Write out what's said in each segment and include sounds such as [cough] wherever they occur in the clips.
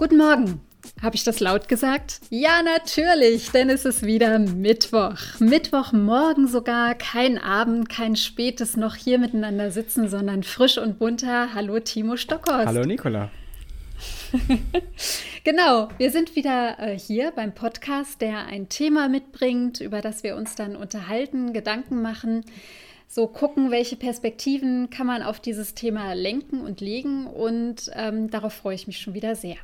Guten Morgen. Habe ich das laut gesagt? Ja, natürlich, denn es ist wieder Mittwoch. Mittwochmorgen sogar, kein Abend, kein spätes noch hier miteinander sitzen, sondern frisch und bunter. Hallo Timo Stockhorst. Hallo Nicola. [laughs] genau, wir sind wieder äh, hier beim Podcast, der ein Thema mitbringt, über das wir uns dann unterhalten, Gedanken machen so gucken, welche Perspektiven kann man auf dieses Thema lenken und legen. Und ähm, darauf freue ich mich schon wieder sehr.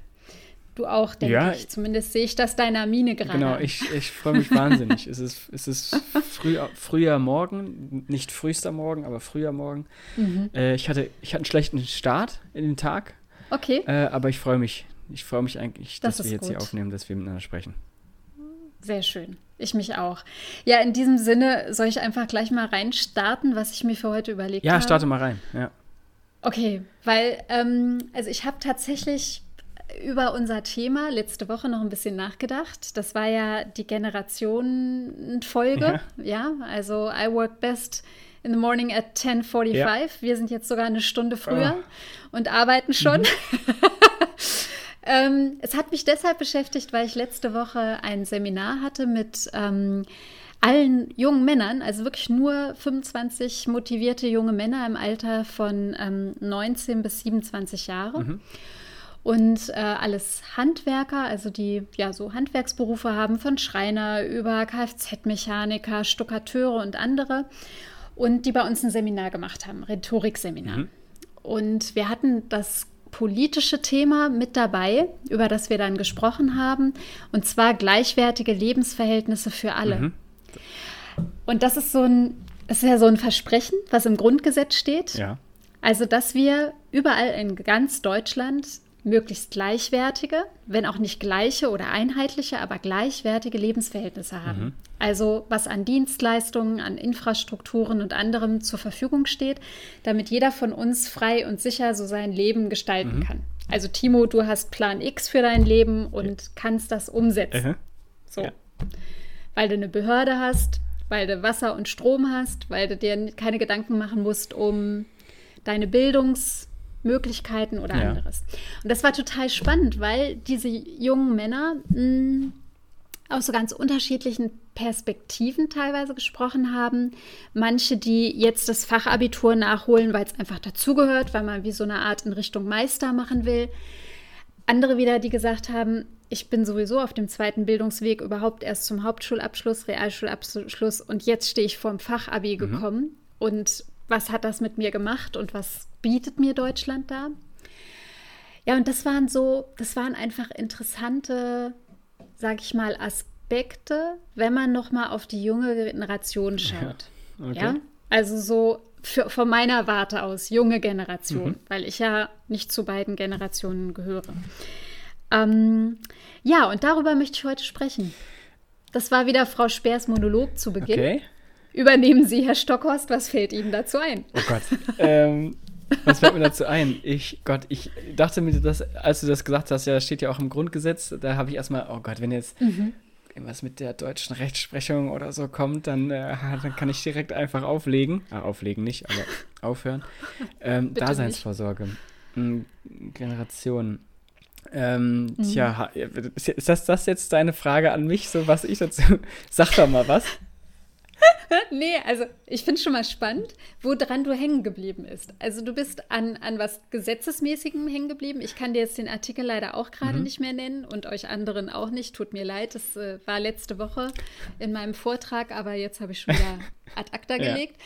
Du auch, denke ja, ich. Zumindest sehe ich das deiner Mine gerade. Genau, ich, ich freue mich wahnsinnig. es ist, es ist früh, früher Morgen, nicht frühester Morgen, aber früher Morgen. Mhm. Äh, ich, hatte, ich hatte einen schlechten Start in den Tag. Okay. Äh, aber ich freue mich. Ich freue mich eigentlich, das dass wir jetzt gut. hier aufnehmen, dass wir miteinander sprechen. Sehr schön. Ich mich auch. Ja, in diesem Sinne soll ich einfach gleich mal reinstarten, was ich mir für heute überlegt ja, habe. Ja, starte mal rein. Ja. Okay, weil, ähm, also ich habe tatsächlich über unser Thema letzte Woche noch ein bisschen nachgedacht. Das war ja die Generationenfolge. Ja. ja, also I work best in the morning at 10.45. Ja. Wir sind jetzt sogar eine Stunde früher oh. und arbeiten schon. Mhm. [laughs] Ähm, es hat mich deshalb beschäftigt, weil ich letzte Woche ein Seminar hatte mit ähm, allen jungen Männern, also wirklich nur 25 motivierte junge Männer im Alter von ähm, 19 bis 27 Jahre. Mhm. Und äh, alles Handwerker, also die ja so Handwerksberufe haben, von Schreiner über Kfz-Mechaniker, Stuckateure und andere. Und die bei uns ein Seminar gemacht haben, Rhetorikseminar. Mhm. Und wir hatten das politische Thema mit dabei, über das wir dann gesprochen haben, und zwar gleichwertige Lebensverhältnisse für alle. Mhm. Und das ist so ein, das ist ja so ein Versprechen, was im Grundgesetz steht. Ja. Also, dass wir überall in ganz Deutschland möglichst gleichwertige, wenn auch nicht gleiche oder einheitliche, aber gleichwertige Lebensverhältnisse haben. Mhm. Also was an Dienstleistungen, an Infrastrukturen und anderem zur Verfügung steht, damit jeder von uns frei und sicher so sein Leben gestalten mhm. kann. Also Timo, du hast Plan X für dein Leben und ja. kannst das umsetzen. Mhm. So. Ja. Weil du eine Behörde hast, weil du Wasser und Strom hast, weil du dir keine Gedanken machen musst um deine Bildungs- Möglichkeiten oder ja. anderes. Und das war total spannend, weil diese jungen Männer mh, hm, aus so ganz unterschiedlichen Perspektiven teilweise gesprochen haben. Manche, die jetzt das Fachabitur nachholen, weil es einfach dazugehört, weil man wie so eine Art in Richtung Meister machen will. Andere wieder, die gesagt haben, ich bin sowieso auf dem zweiten Bildungsweg überhaupt erst zum Hauptschulabschluss, Realschulabschluss und jetzt stehe ich vorm Fachabi mhm. gekommen mhm. und was hat das mit mir gemacht und was bietet mir Deutschland da? Ja, und das waren so, das waren einfach interessante, sag ich mal, Aspekte, wenn man nochmal auf die junge Generation schaut. Ja, okay. ja? Also so für, von meiner Warte aus, junge Generation, mhm. weil ich ja nicht zu beiden Generationen gehöre. Ähm, ja, und darüber möchte ich heute sprechen. Das war wieder Frau Speers Monolog zu Beginn. Okay. Übernehmen Sie, Herr Stockhorst, was fällt Ihnen dazu ein? Oh Gott. ähm, was fällt mir dazu ein? Ich, Gott, ich dachte mir, das, als du das gesagt hast, ja, das steht ja auch im Grundgesetz, da habe ich erstmal, oh Gott, wenn jetzt mhm. irgendwas mit der deutschen Rechtsprechung oder so kommt, dann, äh, dann kann ich direkt einfach auflegen. Ah, auflegen nicht, aber [laughs] aufhören. Ähm, Daseinsvorsorge. Hm, Generation. Ähm, mhm. Tja, ist das, das jetzt deine Frage an mich, so was ich dazu. [laughs] Sag doch mal was. [laughs] nee, also ich finde es schon mal spannend, woran du hängen geblieben bist. Also du bist an, an was Gesetzesmäßigem hängen geblieben. Ich kann dir jetzt den Artikel leider auch gerade mhm. nicht mehr nennen und euch anderen auch nicht. Tut mir leid, das äh, war letzte Woche in meinem Vortrag, aber jetzt habe ich schon wieder [laughs] ad acta gelegt.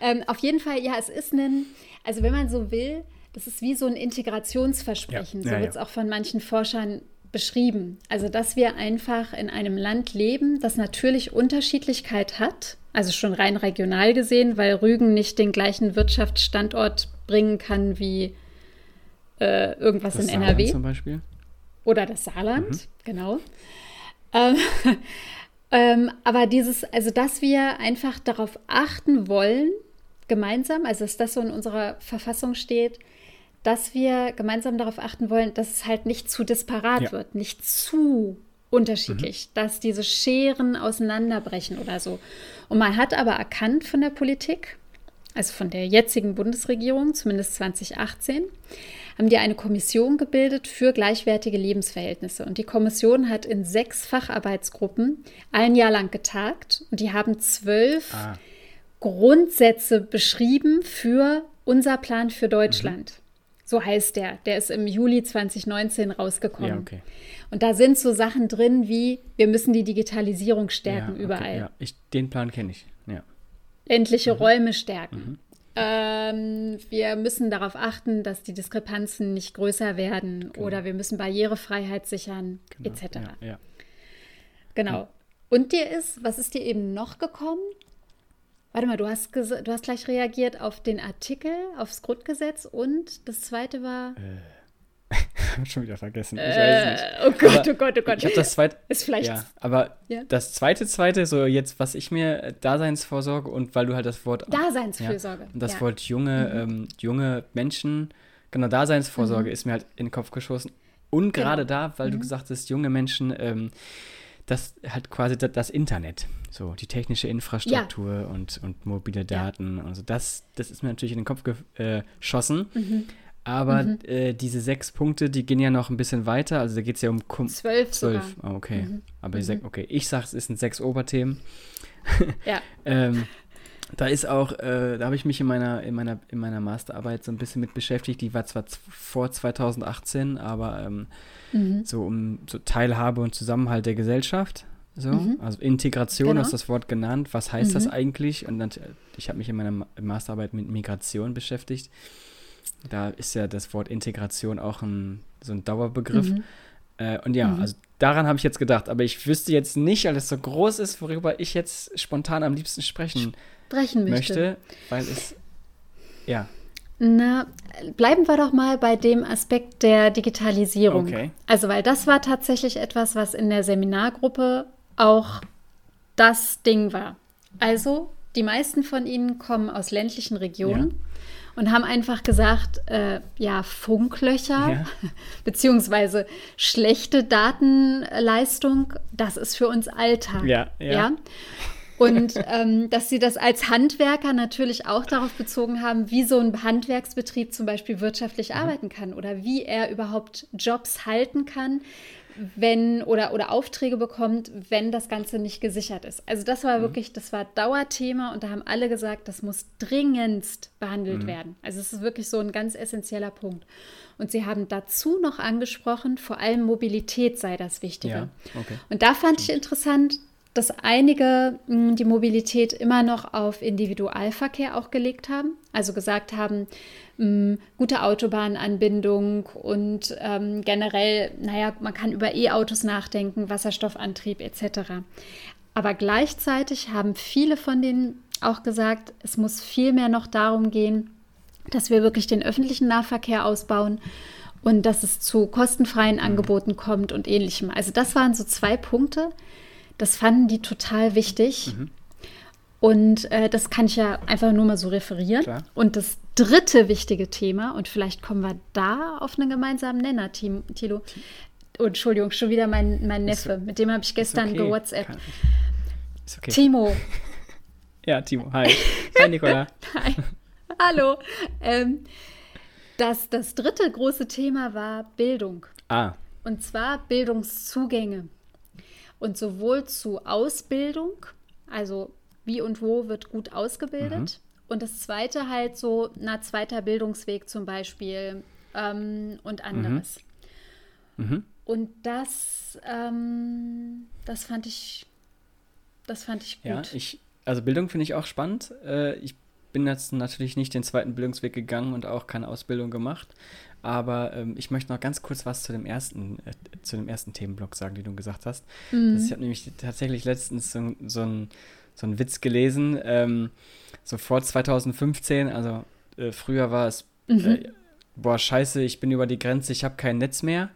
Ja. Ähm, auf jeden Fall, ja, es ist ein, also wenn man so will, das ist wie so ein Integrationsversprechen. Ja. Ja, so wird es auch von manchen Forschern beschrieben. Also, dass wir einfach in einem Land leben, das natürlich Unterschiedlichkeit hat, also schon rein regional gesehen, weil Rügen nicht den gleichen Wirtschaftsstandort bringen kann wie äh, irgendwas das in Saarland NRW. Zum Beispiel. Oder das Saarland, mhm. genau. Ähm, [laughs] ähm, aber dieses, also dass wir einfach darauf achten wollen, gemeinsam, also dass das so in unserer Verfassung steht, dass wir gemeinsam darauf achten wollen, dass es halt nicht zu disparat ja. wird, nicht zu unterschiedlich, mhm. dass diese Scheren auseinanderbrechen oder so. Und man hat aber erkannt von der Politik, also von der jetzigen Bundesregierung, zumindest 2018, haben die eine Kommission gebildet für gleichwertige Lebensverhältnisse. Und die Kommission hat in sechs Facharbeitsgruppen ein Jahr lang getagt und die haben zwölf ah. Grundsätze beschrieben für unser Plan für Deutschland. Mhm. So heißt der. Der ist im Juli 2019 rausgekommen. Ja, okay. Und da sind so Sachen drin wie, wir müssen die Digitalisierung stärken ja, okay, überall. Ja, ich, den Plan kenne ich. Ja. Ländliche mhm. Räume stärken. Mhm. Ähm, wir müssen darauf achten, dass die Diskrepanzen nicht größer werden genau. oder wir müssen Barrierefreiheit sichern, genau. etc. Genau. Und dir ist, was ist dir eben noch gekommen? Warte mal, du hast, du hast gleich reagiert auf den Artikel, aufs Grundgesetz und das zweite war. Äh, [laughs] schon wieder vergessen. Ich weiß nicht. Äh, oh Gott, aber oh Gott, oh Gott. Ich habe das zweite. Ist vielleicht. Ja, aber ja? das zweite, zweite, so jetzt, was ich mir äh, Daseinsvorsorge und weil du halt das Wort. Daseinsfürsorge. Ja, und das Wort junge, mhm. ähm, junge Menschen, genau, Daseinsvorsorge mhm. ist mir halt in den Kopf geschossen. Und genau. gerade genau. da, weil mhm. du gesagt hast, junge Menschen, ähm, das halt quasi das, das, Internet, so die technische Infrastruktur ja. und, und mobile Daten. Ja. Also das, das ist mir natürlich in den Kopf äh, geschossen. Mhm. Aber mhm. Äh, diese sechs Punkte, die gehen ja noch ein bisschen weiter. Also da geht es ja um Kum zwölf. Zwölf, oh, okay. Mhm. Aber mhm. okay, ich sage, es sind sechs Oberthemen. ja. [laughs] ähm, da ist auch, äh, da habe ich mich in meiner, in, meiner, in meiner Masterarbeit so ein bisschen mit beschäftigt. Die war zwar vor 2018, aber ähm, mhm. so um so Teilhabe und Zusammenhalt der Gesellschaft. So, mhm. also Integration genau. ist das Wort genannt. Was heißt mhm. das eigentlich? Und dann, ich habe mich in meiner Masterarbeit mit Migration beschäftigt. Da ist ja das Wort Integration auch ein, so ein Dauerbegriff. Mhm. Äh, und ja, mhm. also daran habe ich jetzt gedacht. Aber ich wüsste jetzt nicht, weil es so groß ist, worüber ich jetzt spontan am liebsten sprechen, sprechen möchte. möchte. Weil es, ja. Na, bleiben wir doch mal bei dem Aspekt der Digitalisierung. Okay. Also, weil das war tatsächlich etwas, was in der Seminargruppe auch das Ding war. Also, die meisten von ihnen kommen aus ländlichen Regionen. Ja und haben einfach gesagt, äh, ja, Funklöcher ja. [laughs] beziehungsweise schlechte Datenleistung, das ist für uns Alltag. Ja, ja. ja? Und ähm, dass sie das als Handwerker natürlich auch darauf bezogen haben, wie so ein Handwerksbetrieb zum Beispiel wirtschaftlich mhm. arbeiten kann oder wie er überhaupt Jobs halten kann, wenn oder, oder Aufträge bekommt, wenn das Ganze nicht gesichert ist. Also das war mhm. wirklich, das war Dauerthema und da haben alle gesagt, das muss dringendst behandelt mhm. werden. Also es ist wirklich so ein ganz essentieller Punkt. Und sie haben dazu noch angesprochen, vor allem Mobilität sei das Wichtige. Ja, okay. Und da fand ich interessant, dass einige mh, hm, die Mobilität immer noch auf Individualverkehr auch gelegt haben. Also gesagt haben, mh, hm, gute Autobahnanbindung und ähm, generell, naja, man kann über E-Autos nachdenken, Wasserstoffantrieb etc. Aber gleichzeitig haben viele von denen auch gesagt, es muss vielmehr noch darum gehen, dass wir wirklich den öffentlichen Nahverkehr ausbauen und dass es zu kostenfreien mhm. Angeboten kommt und ähnlichem. Also das waren so zwei Punkte, das fanden die total wichtig. Mhm. Und äh, das kann ich ja einfach nur mal so referieren. Klar. Und das dritte wichtige Thema, und vielleicht kommen wir da auf einen gemeinsamen Nenner, Tilo. Oh, Entschuldigung, schon wieder mein, mein Neffe. Ist, mit dem habe ich gestern okay. gewhatsappt. Okay. Timo. [laughs] ja, Timo. Hi. Hi, Nicola. [laughs] Hi. Hallo. Ähm, das, das dritte große Thema war Bildung. Ah. Und zwar Bildungszugänge. Und sowohl zu Ausbildung, also wie und wo wird gut ausgebildet. Mhm. Und das zweite halt so, na, zweiter Bildungsweg zum Beispiel ähm, und anderes. Mhm. Mhm. Und das, ähm, das fand ich, das fand ich gut. Ja, ich, also Bildung finde ich auch spannend. Äh, ich bin jetzt natürlich nicht den zweiten Bildungsweg gegangen und auch keine Ausbildung gemacht. Aber ähm, ich möchte noch ganz kurz was zu dem ersten, äh, zu dem ersten Themenblock sagen, den du gesagt hast. Mhm. Das, ich habe nämlich tatsächlich letztens so, so einen so Witz gelesen. Ähm, so vor 2015, also äh, früher war es, mhm. äh, boah, scheiße, ich bin über die Grenze, ich habe kein Netz mehr.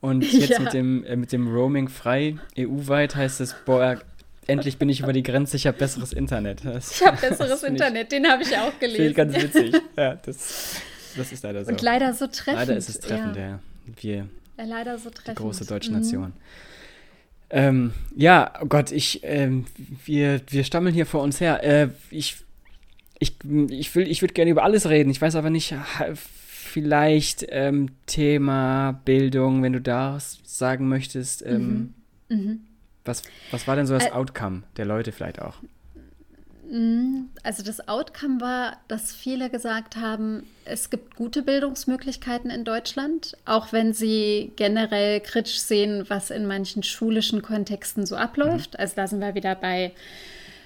Und [laughs] jetzt ja. mit, dem, äh, mit dem Roaming frei, EU-weit, heißt es, boah, endlich bin ich über die Grenze, ich habe besseres Internet. Das, ich habe besseres Internet, ich, den habe ich auch [laughs] gelesen. Finde ich ganz witzig. [laughs] ja, das das ist leider so. Und leider so treffend. Leider ist es treffend, ja. ja. Wir, leider so treffend. Die große deutsche mhm. Nation. Ähm, ja, oh Gott, ich, ähm, wir, wir stammeln hier vor uns her. Äh, ich, ich, ich, will, ich würde gerne über alles reden. Ich weiß aber nicht, vielleicht ähm, Thema Bildung, wenn du da sagen möchtest. Ähm, mhm. Mhm. Was, was war denn so das Outcome der Leute vielleicht auch? Mhm. Also das Outcome war, dass viele gesagt haben, es gibt gute Bildungsmöglichkeiten in Deutschland, auch wenn sie generell kritisch sehen, was in manchen schulischen Kontexten so abläuft. Mhm. Also da sind wir wieder bei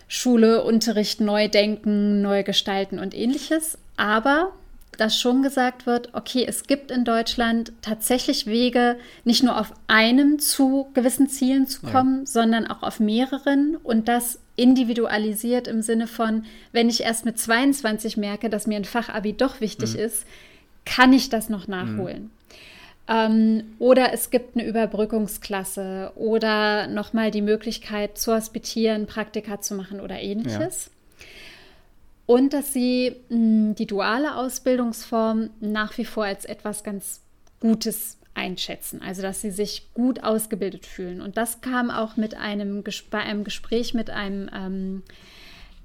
Schule, Unterricht, neu denken, neu gestalten und ähnliches. Aber dass schon gesagt wird, okay, es gibt in Deutschland tatsächlich Wege, nicht nur auf einem zu gewissen Zielen zu kommen, ja. sondern auch auf mehreren und das individualisiert im Sinne von, wenn ich erst mit 22 merke, dass mir ein Fachabi doch wichtig mhm. ist, kann ich das noch nachholen. Mhm. Ähm, oder es gibt eine Überbrückungsklasse oder nochmal die Möglichkeit zu hospitieren, Praktika zu machen oder ähnliches. Ja. Und dass sie mh, hm, die duale Ausbildungsform nach wie vor als etwas ganz Gutes einschätzen. Also dass sie sich gut ausgebildet fühlen. Und das kam auch mit einem, bei einem Gespräch mit einem ähm,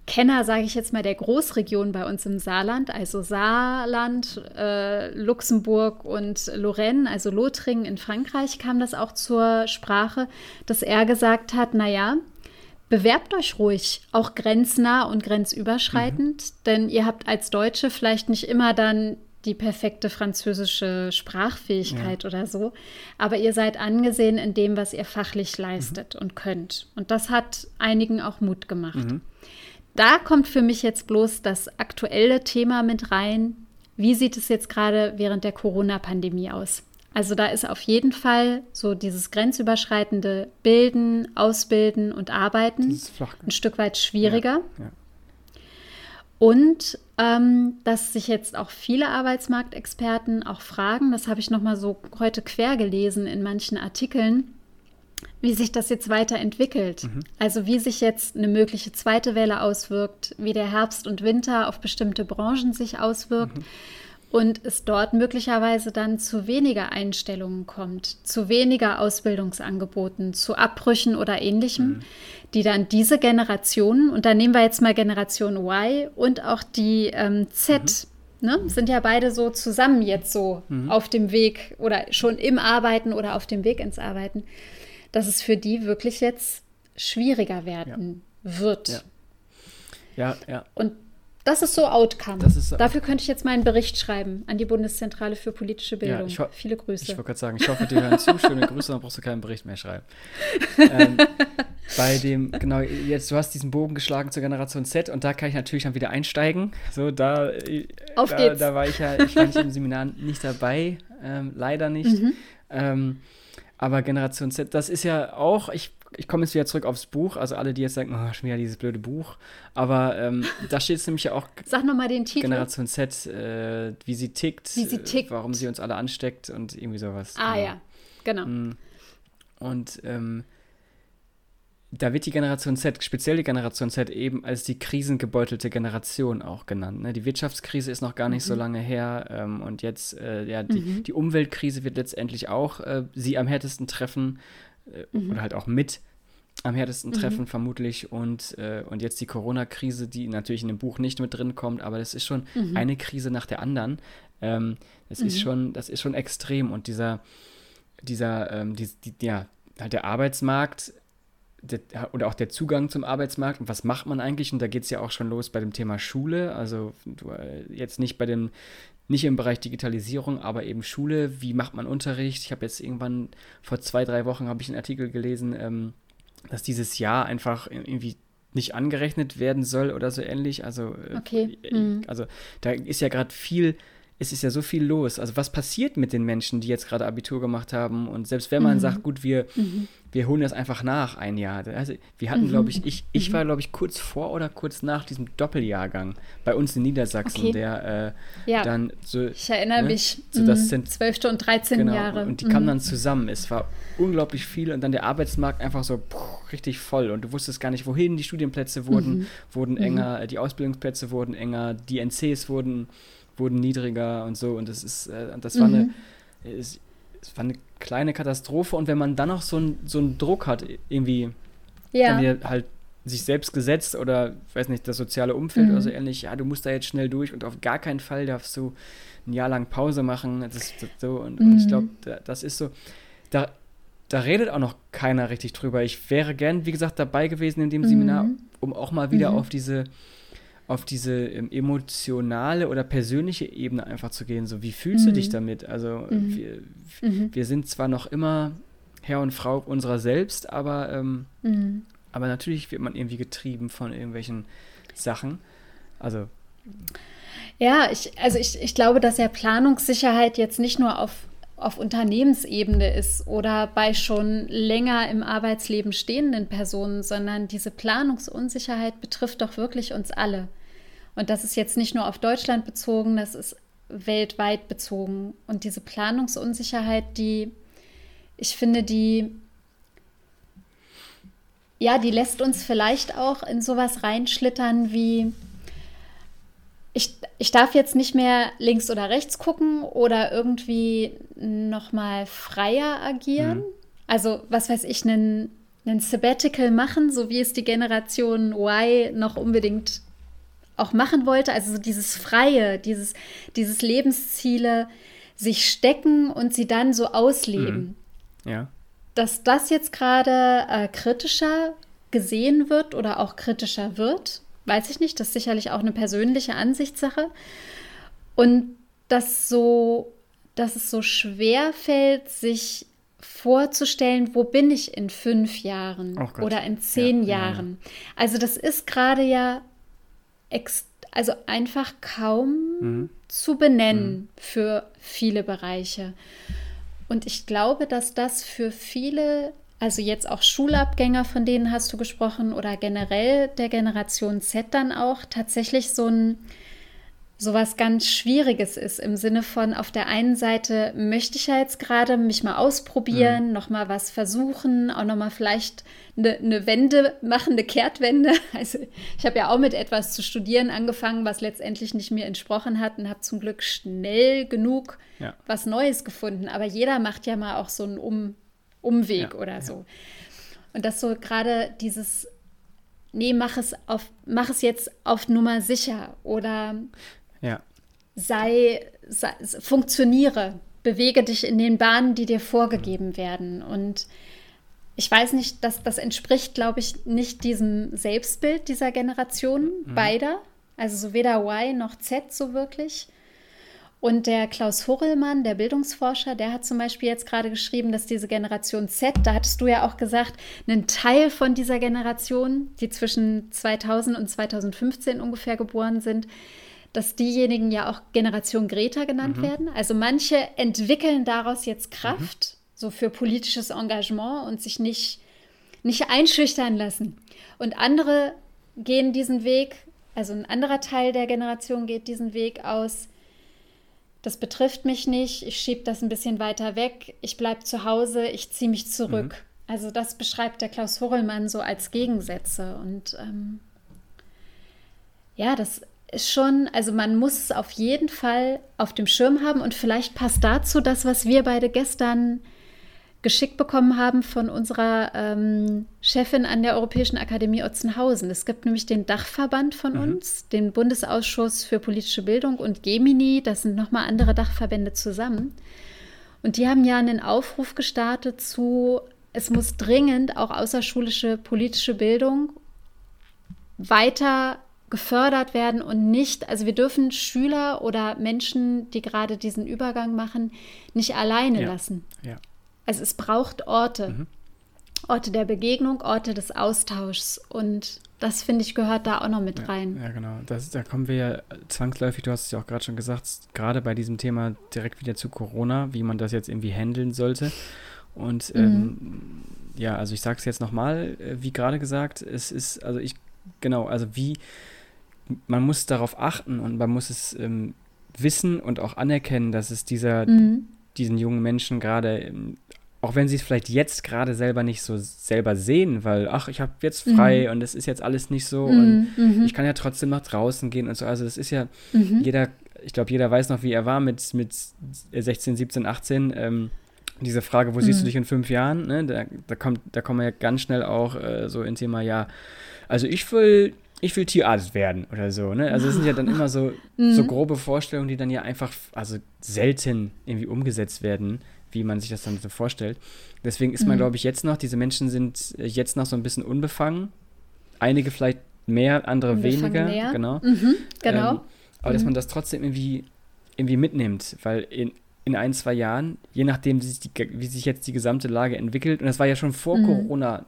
Kenner, sage ich jetzt mal, der Großregion bei uns im Saarland, also Saarland, äh, Luxemburg und Lorraine, also Lothringen in Frankreich, kam das auch zur Sprache, dass er gesagt hat, naja, bewerbt euch ruhig, auch grenznah und grenzüberschreitend, mhm. denn ihr habt als Deutsche vielleicht nicht immer dann die perfekte französische Sprachfähigkeit ja. oder so, aber ihr seid angesehen in dem, was ihr fachlich leistet mhm. und könnt. Und das hat einigen auch Mut gemacht. Mhm. Da kommt für mich jetzt bloß das aktuelle Thema mit rein. Wie sieht es jetzt gerade während der Corona-Pandemie aus? Also da ist auf jeden Fall so dieses grenzüberschreitende Bilden, Ausbilden und Arbeiten ein Stück weit schwieriger. Ja, ja. Und ähm, dass sich jetzt auch viele Arbeitsmarktexperten auch fragen, das habe ich noch mal so heute quer gelesen in manchen Artikeln, wie sich das jetzt weiterentwickelt. Mhm. Also wie sich jetzt eine mögliche zweite Welle auswirkt, wie der Herbst und Winter auf bestimmte Branchen sich auswirkt. Mhm und es dort möglicherweise dann zu weniger Einstellungen kommt, zu weniger Ausbildungsangeboten, zu Abbrüchen oder ähnlichem, mhm. Die dann diese Generationen, und da nehmen wir jetzt mal Generation Y und auch die ähm, Z, mhm. ne, sind ja beide so zusammen jetzt so mhm. auf dem Weg oder schon im Arbeiten oder auf dem Weg ins Arbeiten, dass es für die wirklich jetzt schwieriger werden ja. wird. Ja. Ja, ja. Und das ist so Outcome. Ist so Dafür könnte ich jetzt mal einen Bericht schreiben an die Bundeszentrale für politische Bildung. Ja, Viele Grüße. Ich wollte gerade sagen, ich hoffe, die hören zu. [laughs] Schöne Grüße, dann brauchst du keinen Bericht mehr schreiben. ähm, [laughs] bei dem, genau, jetzt, du hast diesen Bogen geschlagen zur Generation Z und da kann ich natürlich dann wieder einsteigen. So, da, äh, Auf da, geht's. da war ich ja, ich war nicht im Seminar nicht dabei, ähm, leider nicht. Mhm. Ähm, aber Generation Z, das ist ja auch, ich ich komme jetzt wieder zurück aufs Buch. Also alle, die jetzt sagen, oh, schon wieder dieses blöde Buch. Aber ähm, da steht es [laughs] nämlich ja auch. Sag nochmal den Titel. Generation Z, äh, wie sie tickt. Wie sie tickt. Äh, warum sie uns alle ansteckt und irgendwie sowas. Ah ja, genau. Mm. Und ähm, da wird die Generation Z, speziell die Generation Z, eben als die krisengebeutelte Generation auch genannt. Ne? Die Wirtschaftskrise ist noch gar nicht mhm. so lange her ähm, und jetzt, äh, ja, die, mhm. die, Umweltkrise wird letztendlich auch äh, sie am härtesten treffen mhm. oder halt auch mit am härtesten mhm. treffen, mhm. vermutlich. Und, äh, und jetzt die Corona-Krise, die natürlich in dem Buch nicht mit drin kommt, aber das ist schon mhm. eine Krise nach der anderen. Ähm, das ist mhm. schon, das ist schon extrem. Und dieser, dieser, ähm, die, die, ja, halt der Arbeitsmarkt der, oder auch der Zugang zum Arbeitsmarkt und was macht man eigentlich? Und da geht es ja auch schon los bei dem Thema Schule. Also du, äh, jetzt nicht bei dem nicht im Bereich Digitalisierung, aber eben Schule. Wie macht man Unterricht? Ich habe jetzt irgendwann vor zwei, drei Wochen habe ich einen Artikel gelesen, ähm, dass dieses Jahr einfach irgendwie nicht angerechnet werden soll oder so ähnlich. Also, äh, okay. mhm. also da ist ja gerade viel es ist ja so viel los. Also was passiert mit den Menschen, die jetzt gerade Abitur gemacht haben? Und selbst wenn man mhm. sagt, gut, wir, mhm. wir holen das einfach nach ein Jahr. Also wir hatten, mhm. glaube ich, ich, ich war, glaube ich, kurz vor oder kurz nach diesem Doppeljahrgang bei uns in Niedersachsen, okay. der äh, ja. dann so. Ich erinnere ne, mich. So, das mhm. sind 12. und 13. Genau, Jahre. Und die kamen mhm. dann zusammen. Es war unglaublich viel und dann der Arbeitsmarkt einfach so puh, richtig voll und du wusstest gar nicht, wohin. Die Studienplätze wurden, mhm. wurden enger, die Ausbildungsplätze wurden enger, die NCs wurden wurden niedriger und so. Und das ist, äh, das war mhm. eine, es, es, war eine kleine Katastrophe. Und wenn man dann noch so, ein, so einen Druck hat, irgendwie, ja. dir halt sich selbst gesetzt oder, weiß nicht, das soziale Umfeld Mhm. oder so ähnlich, ja, du musst da jetzt schnell durch und auf gar keinen Fall darfst du ein Jahr lang Pause machen. Das ist so und, und ich Mhm. glaube, da, das ist so, da, da redet auch noch keiner richtig drüber. Ich wäre gern, wie gesagt, dabei gewesen in dem Seminar, Mhm. um auch mal wieder Mhm. auf diese auf diese ähm, emotionale oder persönliche Ebene einfach zu gehen. So, wie fühlst du dich Mhm. damit? Also, Mhm. wir, Mhm. wir sind zwar noch immer Herr und Frau unserer selbst, aber, ähm, Mhm. aber natürlich wird man irgendwie getrieben von irgendwelchen Sachen. Also, Ja, ich, also ich, ich glaube, dass ja Planungssicherheit jetzt nicht nur auf, auf Unternehmensebene ist oder bei schon länger im Arbeitsleben stehenden Personen, sondern diese Planungsunsicherheit betrifft doch wirklich uns alle. Und das ist jetzt nicht nur auf Deutschland bezogen, das ist weltweit bezogen. Und diese Planungsunsicherheit, die, ich finde, die, ja, die lässt uns vielleicht auch in sowas reinschlittern wie, ich, ich darf jetzt nicht mehr links oder rechts gucken oder irgendwie nochmal freier agieren. Mhm. Also, was weiß ich, einen, einen Sabbatical machen, so wie es die Generation Y noch unbedingt auch machen wollte. Also so dieses Freie, dieses, dieses Lebensziele sich stecken und sie dann so ausleben. ja. Dass das jetzt gerade äh, kritischer gesehen wird oder auch kritischer wird, weiß ich nicht. Das ist sicherlich auch eine persönliche Ansichtssache. Und dass so, dass es so schwer fällt, sich vorzustellen, wo bin ich in fünf Jahren Oh oder in zehn Ja, ja, ja. Jahren. Also das ist gerade ja also einfach kaum Mhm. zu benennen für viele Bereiche. Und ich glaube, dass das für viele, also jetzt auch Schulabgänger, von denen hast du gesprochen, oder generell der Generation Z dann auch tatsächlich so ein so was ganz Schwieriges ist im Sinne von auf der einen Seite möchte ich ja jetzt gerade mich mal ausprobieren, noch mal was versuchen, auch noch mal vielleicht eine, eine Wende machen, eine Kehrtwende. [laughs] Also ich habe ja auch mit etwas zu studieren angefangen, was letztendlich nicht mir entsprochen hat und habe zum Glück schnell genug Ja. was Neues gefunden. Aber jeder macht ja mal auch so einen um Umweg Ja, oder ja. so. Und das so gerade dieses Nee, mach es auf, mach es jetzt auf Nummer sicher oder Ja. sei, sei funktioniere, bewege dich in den Bahnen, die dir vorgegeben werden. Und ich weiß nicht, dass das entspricht, glaube ich, nicht diesem Selbstbild dieser Generation beider, also so weder Y noch Z so wirklich. Und der Klaus Horrellmann, der Bildungsforscher, der hat zum Beispiel jetzt gerade geschrieben, dass diese Generation Z, da hattest du ja auch gesagt, ein Teil von dieser Generation, die zwischen 2000 und 2015 ungefähr geboren sind, dass diejenigen ja auch Generation Greta genannt werden. Also manche entwickeln daraus jetzt Kraft, so für politisches Engagement und sich nicht, nicht einschüchtern lassen. Und andere gehen diesen Weg, also ein anderer Teil der Generation geht diesen Weg aus, das betrifft mich nicht, ich schiebe das ein bisschen weiter weg, ich bleibe zu Hause, ich ziehe mich zurück. Also das beschreibt der Klaus Horrellmann so als Gegensätze. Und ähm, ja, das ist schon, also man muss es auf jeden Fall auf dem Schirm haben. Und vielleicht passt dazu das, was wir beide gestern geschickt bekommen haben von unserer ähm, Chefin an der Europäischen Akademie Otzenhausen. Es gibt nämlich den Dachverband von uns, den Bundesausschuss für politische Bildung und Gemini, das sind nochmal andere Dachverbände zusammen. Und die haben ja einen Aufruf gestartet zu, es muss dringend auch außerschulische politische Bildung weiter gefördert werden und nicht, also wir dürfen Schüler oder Menschen, die gerade diesen Übergang machen, nicht alleine Ja. lassen. Ja. Also es braucht Orte. Mhm. Orte der Begegnung, Orte des Austauschs. Und das, finde ich, gehört da auch noch mit Ja, rein. Ja, genau. Das, da kommen wir ja zwangsläufig, du hast es ja auch gerade schon gesagt, gerade bei diesem Thema direkt wieder zu Corona, wie man das jetzt irgendwie handeln sollte. Und Mhm. ähm, ja, also ich sage es jetzt nochmal, äh, wie gerade gesagt, es ist, also ich, genau, also wie, man muss darauf achten und man muss es ähm, wissen und auch anerkennen, dass es dieser, Mhm. diesen jungen Menschen gerade, ähm, auch wenn sie es vielleicht jetzt gerade selber nicht so selber sehen, weil, ach, ich habe jetzt frei und es ist jetzt alles nicht so und Mhm. Mhm. ich kann ja trotzdem nach draußen gehen und so. Also das ist ja, Mhm. jeder, ich glaube, jeder weiß noch, wie er war mit, mit 16, 17, 18. Ähm, diese Frage, wo siehst du Mhm. dich in fünf Jahren? Ne? Da, da, kommt, da kommen wir ja ganz schnell auch äh, so in Thema, ja, also ich will, ich will Tierarzt werden oder so, ne? Also es sind ja dann immer so, [laughs] so Mhm. grobe Vorstellungen, die dann ja einfach, also selten irgendwie umgesetzt werden, wie man sich das dann so vorstellt. Deswegen ist man, Mhm. glaube ich, jetzt noch, diese Menschen sind äh, jetzt noch so ein bisschen unbefangen. Einige vielleicht mehr, andere Angefangen weniger, näher. genau. Mhm, genau. Ähm, aber dass Mhm. man das trotzdem irgendwie, irgendwie mitnimmt, weil in, in ein, zwei Jahren, je nachdem, wie sich, die, wie sich jetzt die gesamte Lage entwickelt, und das war ja schon vor Mhm. Corona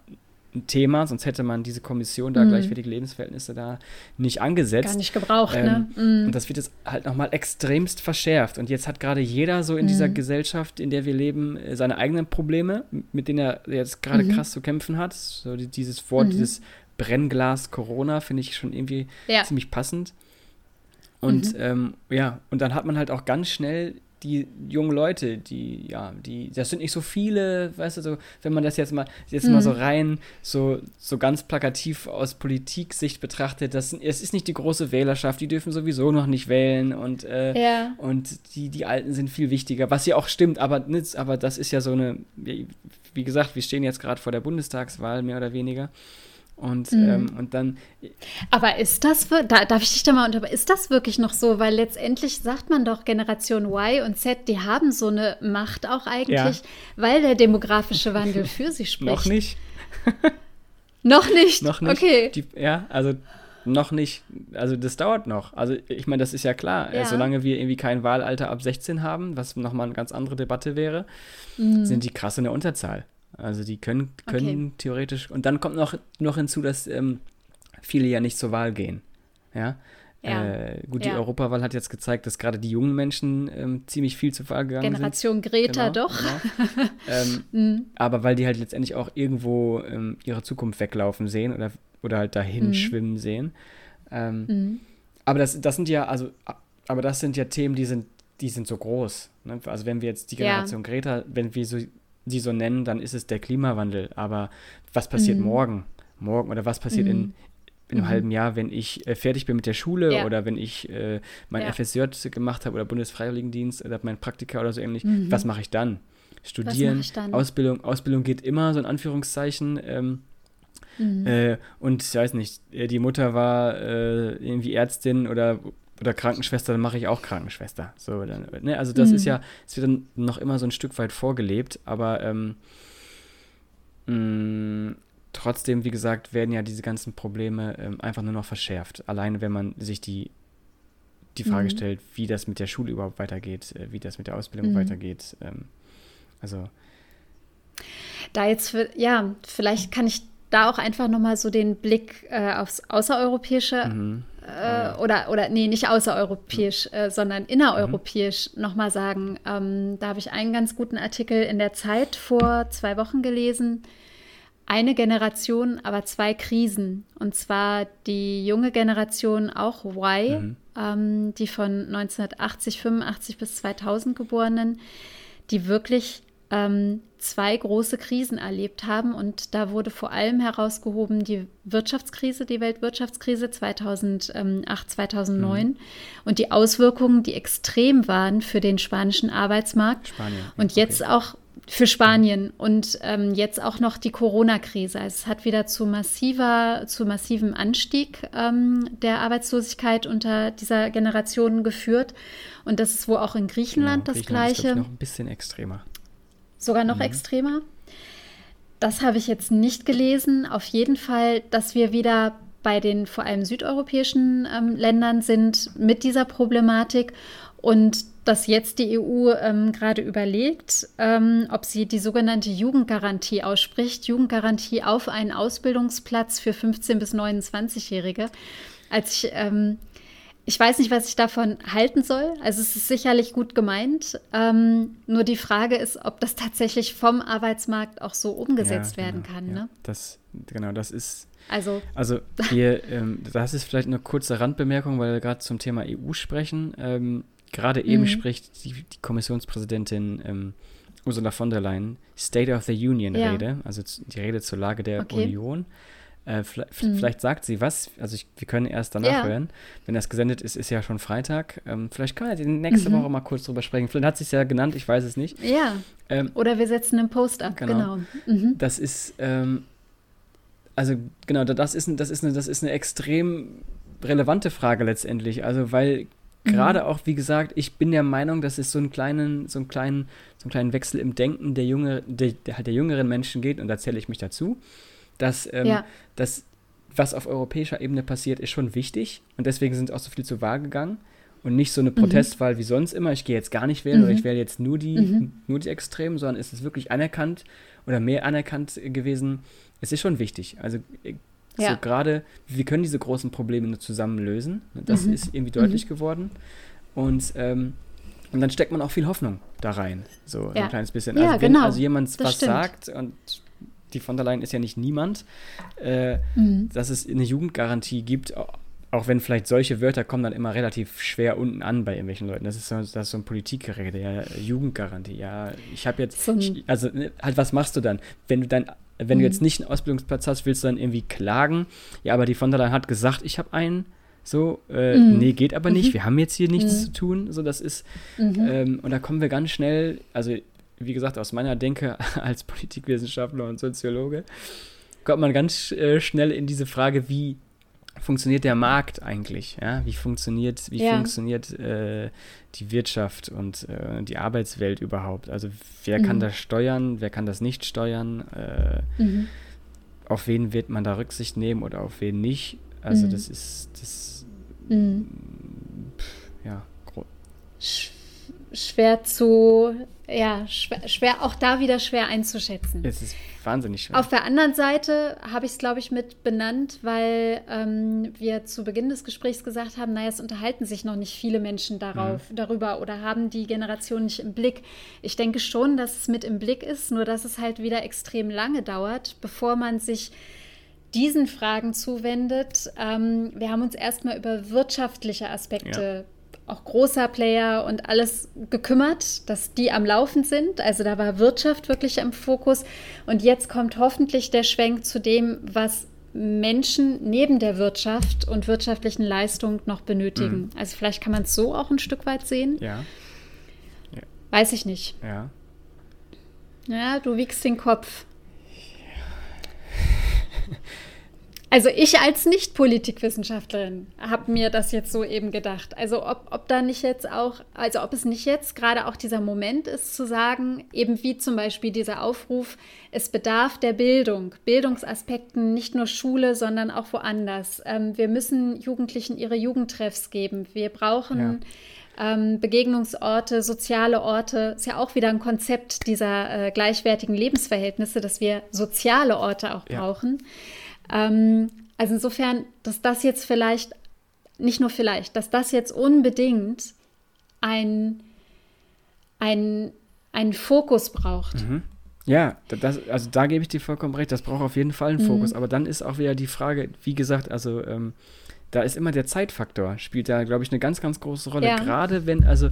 ein Thema, sonst hätte man diese Kommission da Mhm. gleichwertige Lebensverhältnisse da nicht angesetzt. Gar nicht gebraucht, ähm, ne? Mhm. Und das wird jetzt halt nochmal extremst verschärft. Und jetzt hat gerade jeder so in dieser Mhm. Gesellschaft, in der wir leben, äh, seine eigenen Probleme, mit denen er jetzt gerade Mhm. krass zu kämpfen hat. So die, dieses Wort, Mhm. dieses Brennglas Corona, finde ich schon irgendwie Ja. ziemlich passend. Und Mhm. ähm, ja, und dann hat man halt auch ganz schnell die jungen Leute, die, ja, die, das sind nicht so viele, weißt du, so, wenn man das jetzt mal, jetzt mal Mhm. so rein, so, so ganz plakativ aus Politiksicht betrachtet, das, es ist nicht die große Wählerschaft, die dürfen sowieso noch nicht wählen und, äh, Ja. und die, die Alten sind viel wichtiger, was ja auch stimmt, aber, aber das ist ja so eine, wie gesagt, wir stehen jetzt gerade vor der Bundestagswahl, mehr oder weniger. Und, Mhm. ähm, und dann, Aber ist das, da, darf ich dich da mal unter, ist das wirklich noch so? Weil letztendlich sagt man doch, Generation Y und Z, die haben so eine Macht auch eigentlich, weil der demografische Wandel [laughs] für sie spricht. noch nicht, [laughs] Noch nicht? Noch nicht. Okay. Die, ja, also noch nicht. Also das dauert noch. Also ich meine, das ist ja klar. Ja. Äh, solange wir irgendwie kein Wahlalter ab 16 haben, was nochmal eine ganz andere Debatte wäre, Mhm. sind die krass in der Unterzahl. Also die können, können theoretisch. Und dann kommt noch, noch hinzu, dass ähm, viele ja nicht zur Wahl gehen. Ja. Ja. Äh, gut, die Ja. Europawahl hat jetzt gezeigt, dass gerade die jungen Menschen ähm, ziemlich viel zur Wahl gegangen sind. Generation Greta Genau, doch. Genau. [laughs] ähm, Mhm. aber weil die halt letztendlich auch irgendwo ähm, ihre Zukunft weglaufen sehen oder, oder halt dahin Mhm. schwimmen sehen. Ähm, Mhm. aber das, das sind ja, also, aber das sind ja Themen, die sind, die sind so groß. Ne? Also wenn wir jetzt die Ja. Generation Greta, wenn wir so, sie so nennen, dann ist es der Klimawandel. Aber was passiert Mhm. morgen? Morgen oder was passiert in, Mhm. in einem Mhm. halben Jahr, wenn ich äh, fertig bin mit der Schule Ja. oder wenn ich äh, mein Ja. FSJ gemacht habe oder Bundesfreiwilligendienst oder mein Praktika oder so ähnlich, Mhm. was mache ich dann? Studieren, ich dann? Ausbildung, Ausbildung geht immer, so in Anführungszeichen. Ähm, Mhm. äh, und ich weiß nicht, äh, die Mutter war äh, irgendwie Ärztin oder, oder Krankenschwester, dann mache ich auch Krankenschwester. So, dann, ne? Also das Mhm. ist ja, es wird dann noch immer so ein Stück weit vorgelebt, aber ähm, mh, trotzdem, wie gesagt, werden ja diese ganzen Probleme ähm, einfach nur noch verschärft. Alleine wenn man sich die, die Frage Mhm. stellt, wie das mit der Schule überhaupt weitergeht, äh, wie das mit der Ausbildung Mhm. weitergeht. Ähm, also Da jetzt, für, ja, vielleicht kann ich da auch einfach nochmal so den Blick äh, aufs Außereuropäische mhm. Äh, oder, oder nee, nicht außereuropäisch, äh, sondern innereuropäisch nochmal sagen. Ähm, da habe ich einen ganz guten Artikel in der Zeit vor zwei Wochen gelesen. Eine Generation, aber zwei Krisen. Und zwar die junge Generation, auch Y, Mhm. ähm, die von 1980, 85 bis 2000 Geborenen, die wirklich ähm, zwei große Krisen erlebt haben. Und da wurde vor allem herausgehoben die Wirtschaftskrise, die Weltwirtschaftskrise 2008, 2009 und die Auswirkungen, die extrem waren für den spanischen Arbeitsmarkt. Spanien. Und okay. jetzt auch für Spanien und ähm, jetzt auch noch die Corona-Krise. Also es hat wieder zu massiver, zu massivem Anstieg ähm, der Arbeitslosigkeit unter dieser Generation geführt. Und das ist wohl auch in Griechenland Genau, das Griechenland ist, glaub ich, Gleiche. noch ein bisschen extremer. Sogar noch Mhm. extremer. Das habe ich jetzt nicht gelesen. Auf jeden Fall, dass wir wieder bei den vor allem südeuropäischen ähm, Ländern sind mit dieser Problematik und dass jetzt die EU ähm, gerade überlegt, ähm, ob sie die sogenannte Jugendgarantie ausspricht. Jugendgarantie auf einen Ausbildungsplatz für 15- bis 29-Jährige. Als ich ähm, ich weiß nicht, was ich davon halten soll. Also es ist sicherlich gut gemeint. Ähm, nur die Frage ist, ob das tatsächlich vom Arbeitsmarkt auch so umgesetzt Ja, werden genau, kann. ja. Ne? Das, genau, das ist, Also also wir, ähm, das ist vielleicht eine kurze Randbemerkung, weil wir gerade zum Thema EU sprechen. Ähm, gerade eben Mhm. spricht die, die Kommissionspräsidentin ähm, Ursula von der Leyen State of the Union Ja. Rede, also die Rede zur Lage der Okay. Union. Äh, vielleicht, Mhm. vielleicht sagt sie was, also ich, wir können erst danach Ja. hören. Wenn das gesendet ist, ist ja schon Freitag. Ähm, vielleicht können wir die nächste Mhm. Woche mal kurz drüber sprechen. Vielleicht hat sie es ja genannt, ich weiß es nicht. ja, Ähm, oder wir setzen einen Post ab. Genau. Genau. Mhm. Das ist, ähm, also genau, das ist, das, ist eine, das ist eine extrem relevante Frage letztendlich. Also, weil mhm. gerade auch, wie gesagt, ich bin der Meinung, dass es so einen kleinen, so einen kleinen, so einen kleinen Wechsel im Denken der, Junge, der, der, der jüngeren Menschen geht, und da zähle ich mich dazu, dass, ähm, ja. dass was auf europäischer Ebene passiert, ist schon wichtig. Und deswegen sind auch so viele zur Wahl gegangen. Und nicht so eine mhm. Protestwahl mhm. wie sonst immer, ich gehe jetzt gar nicht wählen mhm. oder ich wähle jetzt nur die, mhm. nur die Extremen, sondern ist es wirklich anerkannt oder mehr anerkannt gewesen. Es ist schon wichtig. Also äh, ja. so gerade, wir können diese großen Probleme nur zusammen lösen. Das mhm. ist irgendwie deutlich mhm. geworden. Und, ähm, und dann steckt man auch viel Hoffnung da rein. So ja. ein kleines bisschen. Also ja, wenn genau. also jemand das was stimmt. sagt und die von der Leyen ist ja nicht niemand, äh, mhm. dass es eine Jugendgarantie gibt, auch wenn vielleicht solche Wörter kommen dann immer relativ schwer unten an bei irgendwelchen Leuten. Das ist so, das ist so ein Politikgerede, ja, Jugendgarantie, ja. Ich habe jetzt, so ich, also ne, halt, was machst du dann? Wenn du dann, wenn mhm. du jetzt nicht einen Ausbildungsplatz hast, willst du dann irgendwie klagen? Ja, aber die von der Leyen hat gesagt, ich habe einen. So, äh, mhm. nee, geht aber nicht. Mhm. Wir haben jetzt hier nichts mhm. zu tun. So, das ist, mhm. ähm, und da kommen wir ganz schnell, also wie gesagt, aus meiner Denke [laughs] als Politikwissenschaftler und Soziologe, kommt man ganz äh, schnell in diese Frage, wie funktioniert der Markt eigentlich? Ja? Wie funktioniert, wie ja. funktioniert äh, die Wirtschaft und äh, die Arbeitswelt überhaupt? Also wer mhm. kann das steuern, wer kann das nicht steuern? Äh, mhm. Auf wen wird man da Rücksicht nehmen oder auf wen nicht? Also mhm. das ist das mhm. pff, ja schwer zu ja, schwer, schwer, auch da wieder schwer einzuschätzen. Es ist wahnsinnig schwer. Auf der anderen Seite habe ich es, glaube ich, mit benannt, weil ähm, wir zu Beginn des Gesprächs gesagt haben, naja, es unterhalten sich noch nicht viele Menschen darauf, mhm. darüber oder haben die Generation nicht im Blick. Ich denke schon, dass es mit im Blick ist, nur dass es halt wieder extrem lange dauert, bevor man sich diesen Fragen zuwendet. Ähm, wir haben uns erstmal über wirtschaftliche Aspekte ja auch großer Player und alles gekümmert, dass die am Laufen sind. Also da war Wirtschaft wirklich im Fokus. Und jetzt kommt hoffentlich der Schwenk zu dem, was Menschen neben der Wirtschaft und wirtschaftlichen Leistung noch benötigen. Mhm. Also vielleicht kann man es so auch ein Stück weit sehen. Ja. ja. Weiß ich nicht. Ja. Ja, du wiegst den Kopf. Ja. [laughs] Also ich als Nicht-Politikwissenschaftlerin habe mir das jetzt so eben gedacht. Also ob, ob da nicht jetzt auch, also ob es nicht jetzt gerade auch dieser Moment ist zu sagen, eben wie zum Beispiel dieser Aufruf, es bedarf der Bildung, Bildungsaspekten, nicht nur Schule, sondern auch woanders. Ähm, wir müssen Jugendlichen ihre Jugendtreffs geben. Wir brauchen ja. ähm, Begegnungsorte, soziale Orte. Ist ja auch wieder ein Konzept dieser äh, gleichwertigen Lebensverhältnisse, dass wir soziale Orte auch ja. brauchen. Ähm, also insofern, dass das jetzt vielleicht, nicht nur vielleicht, dass das jetzt unbedingt ein, ein, einen Fokus braucht. Mhm. Ja, das, also da gebe ich dir vollkommen recht, das braucht auf jeden Fall einen Fokus. Mhm. Aber dann ist auch wieder die Frage, wie gesagt, also ähm, da ist immer der Zeitfaktor, spielt da, glaube ich, eine ganz, ganz große Rolle. Ja. Gerade wenn, also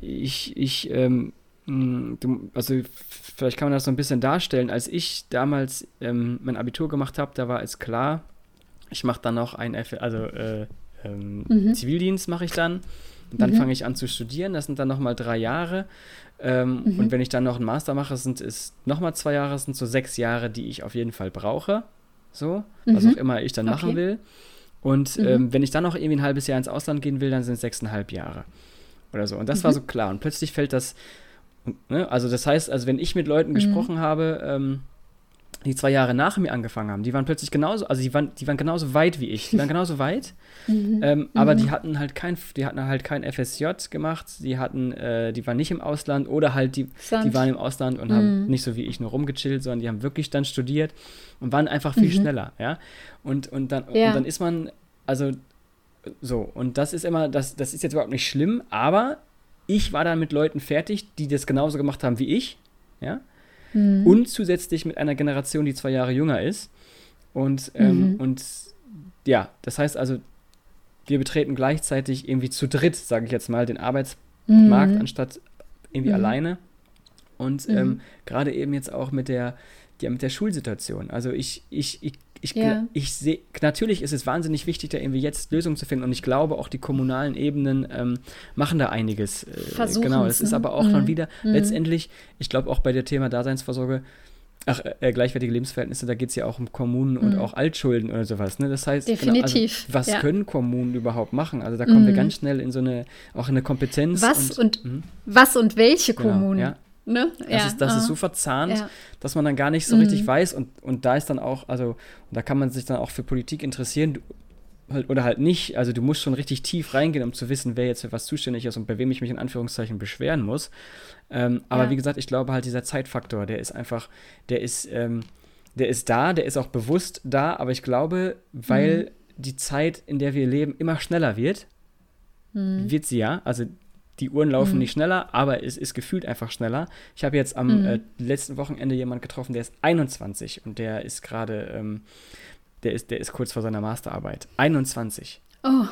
ich, ich ähm, hm, also vielleicht kann man das so ein bisschen darstellen. Als ich damals ähm, mein Abitur gemacht habe, da war es klar, ich mache dann noch ein, F also äh, ähm, mhm. Zivildienst mache ich dann. Und dann mhm. fange ich an zu studieren. Das sind dann nochmal drei Jahre. Ähm, mhm. Und wenn ich dann noch einen Master mache, sind es nochmal zwei Jahre, sind so sechs Jahre, die ich auf jeden Fall brauche. So, was mhm. auch immer ich dann okay. machen will. Und mhm. ähm, wenn ich dann noch irgendwie ein halbes Jahr ins Ausland gehen will, dann sind es sechseinhalb Jahre. Oder so. Und das war mhm. so klar. Und plötzlich fällt das Ne? Also das heißt, also wenn ich mit Leuten mhm. gesprochen habe, ähm, die zwei Jahre nach mir angefangen haben, die waren plötzlich genauso, also die waren, die waren genauso weit wie ich. Die waren genauso weit, [laughs] mhm. ähm, aber mhm. die hatten halt kein, die hatten halt kein FSJ gemacht, die hatten, äh, die waren nicht im Ausland oder halt die, die waren im Ausland und mhm. haben nicht so wie ich nur rumgechillt, sondern die haben wirklich dann studiert und waren einfach viel mhm. schneller, ja. Und, und dann, ja. und dann ist man, also so, und das ist immer, das, das ist jetzt überhaupt nicht schlimm, aber ich war dann mit Leuten fertig, die das genauso gemacht haben wie ich, ja. Mhm. Und zusätzlich mit einer Generation, die zwei Jahre jünger ist. Und, ähm, mhm. und ja, das heißt also, wir betreten gleichzeitig irgendwie zu dritt, sage ich jetzt mal, den Arbeitsmarkt, mhm. anstatt irgendwie mhm. alleine. Und mhm. ähm, gerade eben jetzt auch mit der, ja, mit der Schulsituation. Also ich, ich, ich ich, ja. ich sehe, natürlich ist es wahnsinnig wichtig, da irgendwie jetzt Lösungen zu finden. Und ich glaube, auch die kommunalen Ebenen ähm, machen da einiges. Äh, genau, es ist aber auch mhm. dann wieder mhm. letztendlich, ich glaube auch bei der Thema Daseinsvorsorge, Ach, äh, gleichwertige Lebensverhältnisse, da geht es ja auch um Kommunen und mhm. auch Altschulden oder sowas. Ne? Das heißt, Definitiv. Genau, also, was ja. können Kommunen überhaupt machen? Also da kommen mhm. wir ganz schnell in so eine, auch in eine Kompetenz. Was und, und mhm. was und welche genau, Kommunen? Ja. Ne? Das, ja. ist, das ist so verzahnt, ja. dass man dann gar nicht so richtig mhm. weiß. Und, und da ist dann auch, also, da kann man sich dann auch für Politik interessieren halt, oder halt nicht. Also du musst schon richtig tief reingehen, um zu wissen, wer jetzt für was zuständig ist und bei wem ich mich in Anführungszeichen beschweren muss. Ähm, aber ja. wie gesagt, ich glaube halt, dieser Zeitfaktor, der ist einfach, der ist, ähm, der ist da, der ist auch bewusst da, aber ich glaube, weil mhm. die Zeit, in der wir leben, immer schneller wird, mhm. wird sie ja. Also die Uhren laufen mhm. nicht schneller, aber es ist gefühlt einfach schneller. Ich habe jetzt am mhm. äh, letzten Wochenende jemanden getroffen, der ist 21 und der ist gerade, ähm, der, ist, der ist kurz vor seiner Masterarbeit. 21. Oh,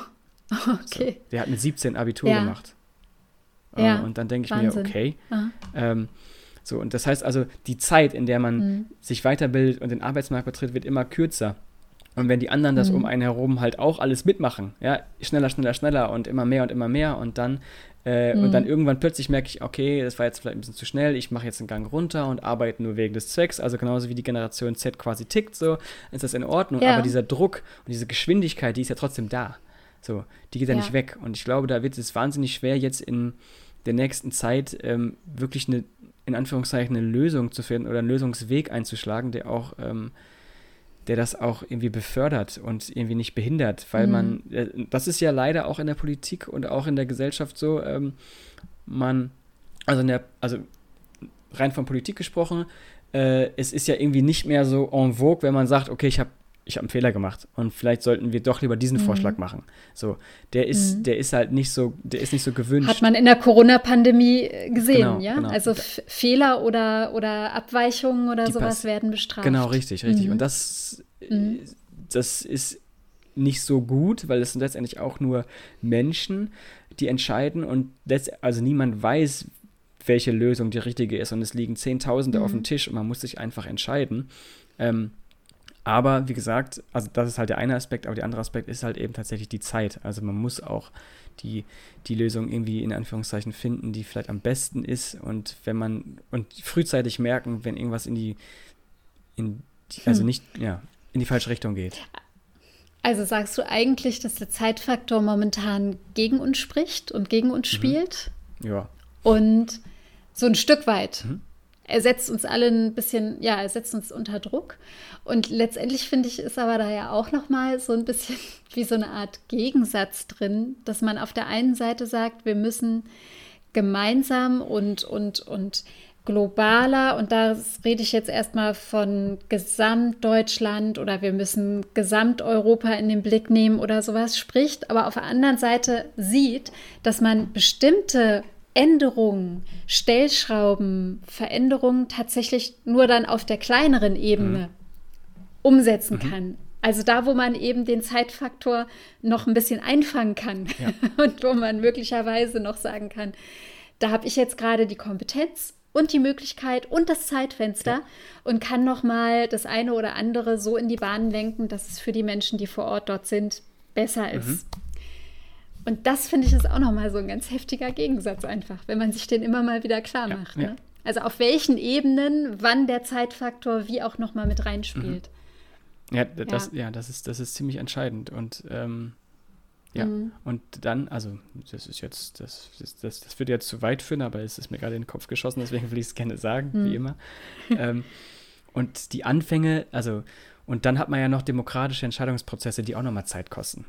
[laughs] okay. So, der hat mit 17 Abitur ja. gemacht. Ja, äh, und dann denke ich Wahnsinn. mir, okay. Ähm, so, und das heißt also, die Zeit, in der man mhm. sich weiterbildet und den Arbeitsmarkt betritt, wird immer kürzer. Und wenn die anderen das mhm. um einen herum halt auch alles mitmachen, ja, schneller, schneller, schneller und immer mehr und immer mehr und dann äh, mhm. und dann irgendwann plötzlich merke ich, okay, das war jetzt vielleicht ein bisschen zu schnell, ich mache jetzt einen Gang runter und arbeite nur wegen des Zwecks, also genauso wie die Generation Z quasi tickt, so ist das in Ordnung, ja. aber dieser Druck und diese Geschwindigkeit, die ist ja trotzdem da. So, die geht ja, ja, nicht weg. Und ich glaube, da wird es wahnsinnig schwer, jetzt in der nächsten Zeit ähm, wirklich eine, in Anführungszeichen, eine Lösung zu finden oder einen Lösungsweg einzuschlagen, der auch, ähm, der das auch irgendwie befördert und irgendwie nicht behindert. Weil mhm. man, äh, das ist ja leider auch in der Politik und auch in der Gesellschaft so, ähm, man, also in der, also rein von Politik gesprochen, äh, es ist ja irgendwie nicht mehr so en vogue, wenn man sagt, okay, ich habe ich habe einen Fehler gemacht und vielleicht sollten wir doch lieber diesen mhm. Vorschlag machen. So, der ist, mhm. der ist halt nicht so, der ist nicht so gewünscht. Hat man in der Corona-Pandemie äh, gesehen, genau, ja? Genau. Also Fehler oder, oder Abweichungen oder sowas werden bestraft. Genau, richtig, richtig. Mhm. Und das, mhm. das ist nicht so gut, weil es sind letztendlich auch nur Menschen, die entscheiden und also niemand weiß, welche Lösung die richtige ist und es liegen Zehntausende auf dem mhm. Tisch und man muss sich einfach entscheiden. Ähm, aber wie gesagt, also das ist halt der eine Aspekt, aber der andere Aspekt ist halt eben tatsächlich die Zeit. Also man muss auch die, die Lösung irgendwie in Anführungszeichen finden, die vielleicht am besten ist. Und wenn man und frühzeitig merken, wenn irgendwas in die, in die, also hm. nicht, ja, in die falsche Richtung geht. Also sagst du eigentlich, dass der Zeitfaktor momentan gegen uns spricht und gegen uns mhm. spielt? Ja. Und so ein Stück weit. Mhm er setzt uns alle ein bisschen, ja, er setzt uns unter Druck. Und letztendlich finde ich, ist aber da ja auch nochmal so ein bisschen [laughs] wie so eine Art Gegensatz drin, dass man auf der einen Seite sagt, wir müssen gemeinsam und, und, und globaler, und da rede ich jetzt erstmal von Gesamtdeutschland oder wir müssen Gesamteuropa in den Blick nehmen oder sowas spricht, aber auf der anderen Seite sieht, dass man bestimmte Änderungen, Stellschrauben, Veränderungen tatsächlich nur dann auf der kleineren Ebene mhm. umsetzen mhm. kann. Also da, wo man eben den Zeitfaktor noch ein bisschen einfangen kann ja. [laughs] und wo man möglicherweise noch sagen kann, da habe ich jetzt gerade die Kompetenz und die Möglichkeit und das Zeitfenster ja. und kann noch mal das eine oder andere so in die Bahn lenken, dass es für die Menschen, die vor Ort dort sind, besser ist. Mhm. Und das finde ich ist auch nochmal so ein ganz heftiger Gegensatz einfach, wenn man sich den immer mal wieder klar macht. Ja, ne? Also auf welchen Ebenen, wann der Zeitfaktor wie auch nochmal mit reinspielt. Mhm. Ja, das, ja. ja. das, ist, das ist ziemlich entscheidend. Und ähm, ja, mhm. und dann, also das ist jetzt, das, das, das, wird jetzt zu weit führen, aber es ist mir gerade in den Kopf geschossen, deswegen will ich es gerne sagen, mhm. wie immer. ähm, und die Anfänge, also, und dann hat man ja noch demokratische Entscheidungsprozesse, die auch nochmal Zeit kosten.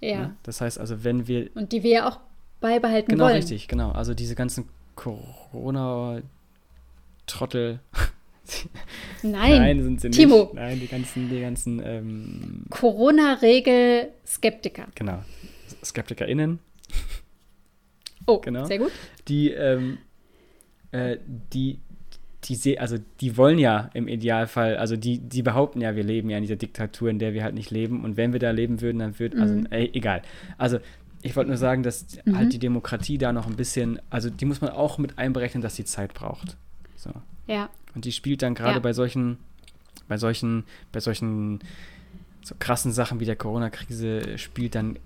Ja. Ne? Das heißt also, wenn wir. Und die wir ja auch beibehalten genau, wollen. Genau, richtig, genau. Also diese ganzen Corona-Trottel. [laughs] Nein, Nein, sind sie Timo. nicht. Nein, die ganzen, die ganzen ähm, Corona-Regel-Skeptiker. Genau. SkeptikerInnen. Oh, genau. sehr gut. Die, ähm, äh, die die also die wollen ja im Idealfall, also die, die behaupten ja, wir leben ja in dieser Diktatur, in der wir halt nicht leben. Und wenn wir da leben würden, dann würde, also, mhm. also ey, egal. Also ich wollte nur sagen, dass mhm. halt die Demokratie da noch ein bisschen, also die muss man auch mit einberechnen, dass sie Zeit braucht. So. Ja. Und die spielt dann gerade ja. bei solchen, bei solchen, bei solchen so krassen Sachen wie der Corona-Krise spielt dann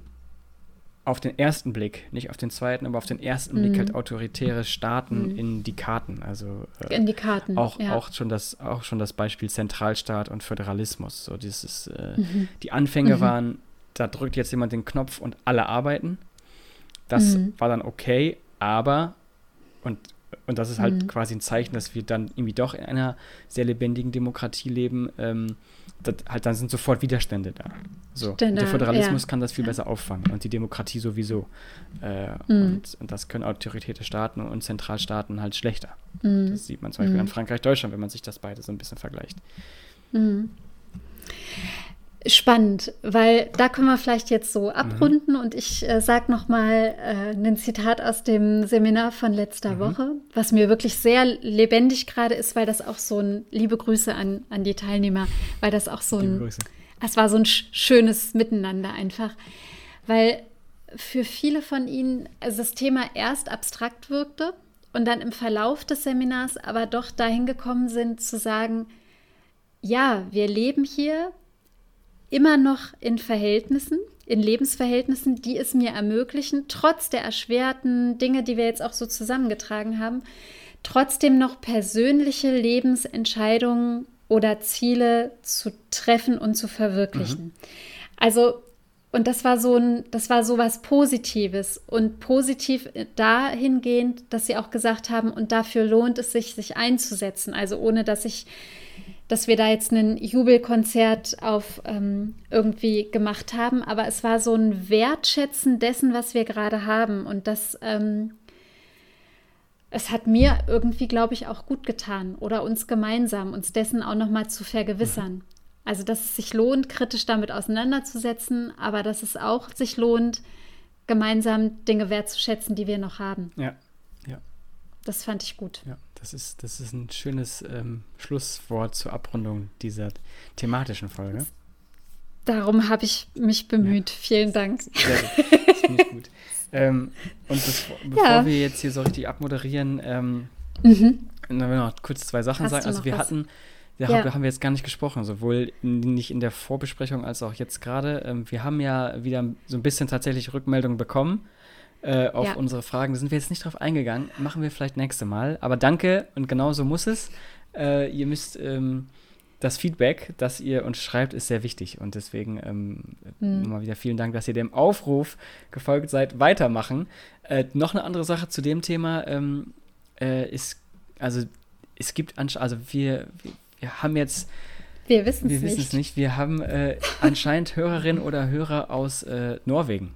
auf den ersten Blick, nicht auf den zweiten, aber auf den ersten mhm. Blick halt autoritäre Staaten mhm. in die Karten. Also äh, in die Karten. Auch, ja. auch, schon das, auch schon das Beispiel Zentralstaat und Föderalismus. So dieses, äh, mhm. die Anfänge mhm. waren, da drückt jetzt jemand den Knopf und alle arbeiten. Das mhm. war dann okay, aber und und das ist halt mhm. quasi ein Zeichen, dass wir dann irgendwie doch in einer sehr lebendigen Demokratie leben. Ähm, das, halt, dann sind sofort Widerstände da. So. Stände, der Föderalismus ja. kann das viel ja. besser auffangen und die Demokratie sowieso. Äh, mhm. und, und, das können autoritäre Staaten und Zentralstaaten halt schlechter. Mhm. Das sieht man zum Beispiel mhm. an Frankreich, Deutschland, wenn man sich das beide so ein bisschen vergleicht. Spannend, weil da können wir vielleicht jetzt so mhm. abrunden mhm. und ich äh, sage nochmal äh, ein Zitat aus dem Seminar von letzter mhm. Woche, was mir wirklich sehr lebendig gerade ist, weil das auch so ein, liebe Grüße an, an die Teilnehmer, weil das auch so ein, es war so ein schönes Miteinander einfach, weil für viele von ihnen also das Thema erst abstrakt wirkte und dann im Verlauf des Seminars aber doch dahin gekommen sind zu sagen, ja, wir leben hier, immer noch in Verhältnissen, in Lebensverhältnissen, die es mir ermöglichen, trotz der erschwerten Dinge, die wir jetzt auch so zusammengetragen haben, trotzdem noch persönliche Lebensentscheidungen oder Ziele zu treffen und zu verwirklichen. Mhm. Also und das war so ein, das war so was Positives und positiv dahingehend, dass sie auch gesagt haben, und dafür lohnt es sich, sich einzusetzen. Also ohne, dass ich dass wir da jetzt ein Jubelkonzert auf ähm, irgendwie gemacht haben, aber es war so ein Wertschätzen dessen, was wir gerade haben. Und das, ähm, es hat mir irgendwie, glaube ich, auch gut getan oder uns gemeinsam, uns dessen auch nochmal zu vergewissern. Also, dass es sich lohnt, kritisch damit auseinanderzusetzen, aber dass es auch sich lohnt, gemeinsam Dinge wertzuschätzen, die wir noch haben. Ja, ja. Das fand ich gut. Ja. Das ist, das ist ein schönes ähm, Schlusswort zur Abrundung dieser thematischen Folge. Darum habe ich mich bemüht. Ja. Vielen Dank. Sehr gut. Das finde ich gut. ähm, und das, [laughs] bevor ja. wir jetzt hier so richtig abmoderieren, ähm, mhm. dann will ich noch kurz zwei Sachen Hast sagen. Also wir was? hatten, ja, ja. haben wir jetzt gar nicht gesprochen, sowohl nicht in der Vorbesprechung als auch jetzt gerade. Ähm, wir haben ja wieder so ein bisschen tatsächlich Rückmeldungen bekommen äh, auf ja. unsere Fragen. Da sind wir jetzt nicht drauf eingegangen. Machen wir vielleicht nächste Mal. Aber danke und genau so muss es. Äh, ihr müsst ähm, das Feedback, das ihr uns schreibt, ist sehr wichtig. Und deswegen ähm, mhm. nochmal wieder vielen Dank, dass ihr dem Aufruf gefolgt seid. Weitermachen. Äh, noch eine andere Sache zu dem Thema ähm, äh, ist, also es gibt, also wir, wir, wir haben jetzt wir wissen es nicht. nicht. Wir haben äh, anscheinend Hörerinnen oder Hörer aus äh, Norwegen.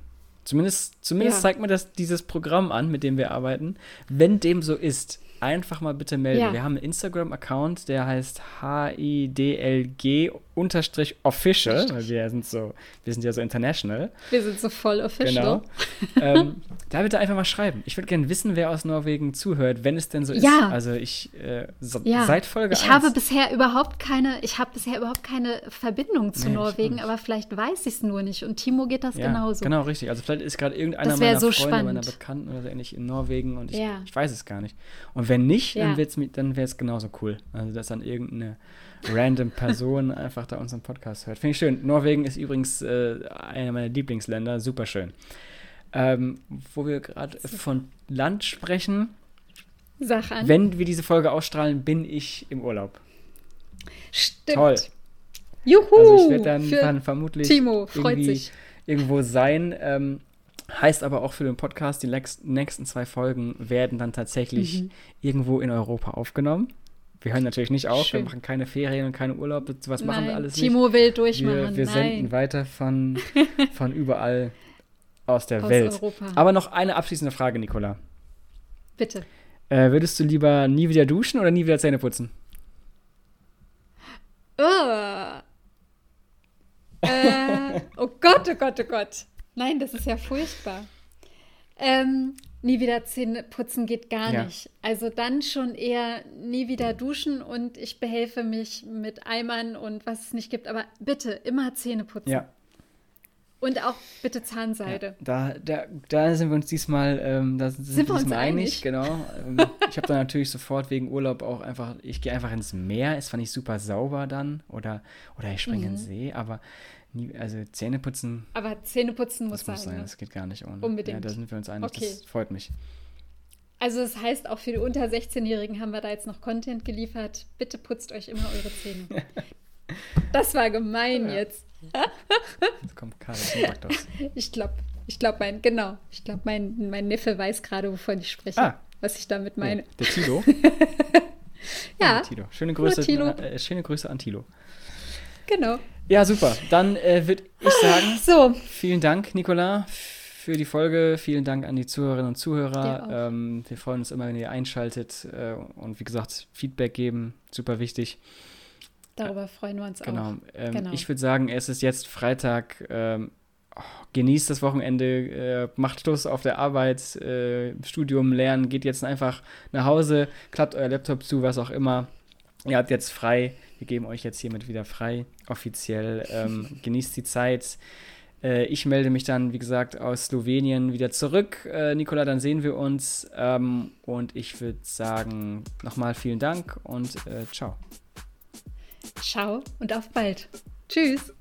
Zumindest, zumindest ja. zeigt mir das dieses Programm an, mit dem wir arbeiten. Wenn dem so ist, einfach mal bitte melden. Ja. Wir haben einen Instagram-Account, der heißt HIDLG-official, weil wir sind so, wir sind ja so international. Wir sind so voll official. Genau. ähm, da bitte einfach mal schreiben. Ich würde gerne wissen, wer aus Norwegen zuhört, wenn es denn so ja. ist. Also ich äh, so, ja. seit Folge Ich 1. habe bisher überhaupt keine, ich habe bisher überhaupt keine Verbindung zu nee, Norwegen, aber vielleicht weiß ich es nur nicht. Und Timo geht das ja, genauso. Genau, richtig. Also vielleicht ist gerade irgendeiner meiner so Freunde, spannend. meiner Bekannten oder so ähnlich in Norwegen und ich, ich weiß es gar nicht. Und wenn nicht, ja. dann, dann wäre es genauso cool. Also, dass dann irgendeine random Person einfach da unseren Podcast hört. Finde ich schön. Norwegen ist übrigens äh, einer meiner Lieblingsländer. Super schön. Ähm, wo wir gerade von Land sprechen. Sag an. Wenn wir diese Folge ausstrahlen, bin ich im Urlaub. Stimmt. Toll. Juhu! Also ich werde dann, dann, vermutlich Timo, freut sich. irgendwo sein. Ähm, Heißt aber auch für den Podcast, die nächsten zwei Folgen werden dann tatsächlich mhm. irgendwo in Europa aufgenommen. Wir hören natürlich nicht auf, Schön. wir machen keine Ferien und keine Urlaub, was machen wir alles Timo nicht. Timo will durchmachen. Wir, wir senden weiter von, [laughs] von überall aus der aus Welt. Europa. Aber noch eine abschließende Frage, Nicola. Bitte. Äh, würdest du lieber nie wieder duschen oder nie wieder Zähne putzen? Oh. äh, oh Gott, oh Gott, oh Gott. Nein, das ist ja furchtbar. Ähm, nie wieder Zähne putzen geht gar ja. nicht. Also dann schon eher nie wieder duschen und ich behelfe mich mit Eimern und was es nicht gibt. Aber bitte immer Zähne putzen. Ja. Und auch bitte Zahnseide. Ja, da, da, da sind wir uns diesmal, ähm, da sind, sind wir uns einig, einig? genau. Ähm, ich habe dann natürlich sofort wegen Urlaub auch einfach, ich gehe einfach ins Meer, ist zwar nicht super sauber dann oder, oder ich springe mhm. in den See, aber Nie, also Zähneputzen. Aber Zähneputzen muss das sein. Muss sein. Ne? Das geht gar nicht ohne. Unbedingt. Ja, da sind wir uns einig. Okay. Das freut mich. Also das heißt, auch für die unter 16-Jährigen haben wir da jetzt noch Content geliefert. Bitte putzt euch immer eure Zähne. [laughs] das war gemein Ja. jetzt. Jetzt kommt Karl. [laughs] Ich glaube, ich glaube, mein, genau, ich glaube, mein, mein Neffe weiß gerade, wovon ich spreche. Ah. Was ich damit meine. Nee, der Tilo. [laughs] ja, Der Tilo. Schöne Grüße. Äh, schöne Grüße an Tilo. Genau. Ja, super. Dann äh, würde ich sagen, So, vielen Dank, Nicola, für die Folge. Vielen Dank an die Zuhörerinnen und Zuhörer. Ähm, wir freuen uns immer, wenn ihr einschaltet äh, und wie gesagt, Feedback geben. Super wichtig. darüber freuen wir uns Genau. auch. Ähm, Genau. Ich würde sagen, es ist jetzt Freitag. Ähm, oh, genießt das Wochenende, äh, macht Schluss auf der Arbeit, äh, Studium, Lernen, geht jetzt einfach nach Hause, klappt euer Laptop zu, was auch immer. Ihr habt jetzt frei. Wir geben euch jetzt hiermit wieder frei, offiziell. Ähm, [laughs] genießt die Zeit. Äh, ich melde mich dann, wie gesagt, aus Slowenien wieder zurück. Äh, Nicola, dann sehen wir uns. Ähm, und ich würde sagen, nochmal vielen Dank und äh, ciao. Ciao und auf bald. Tschüss.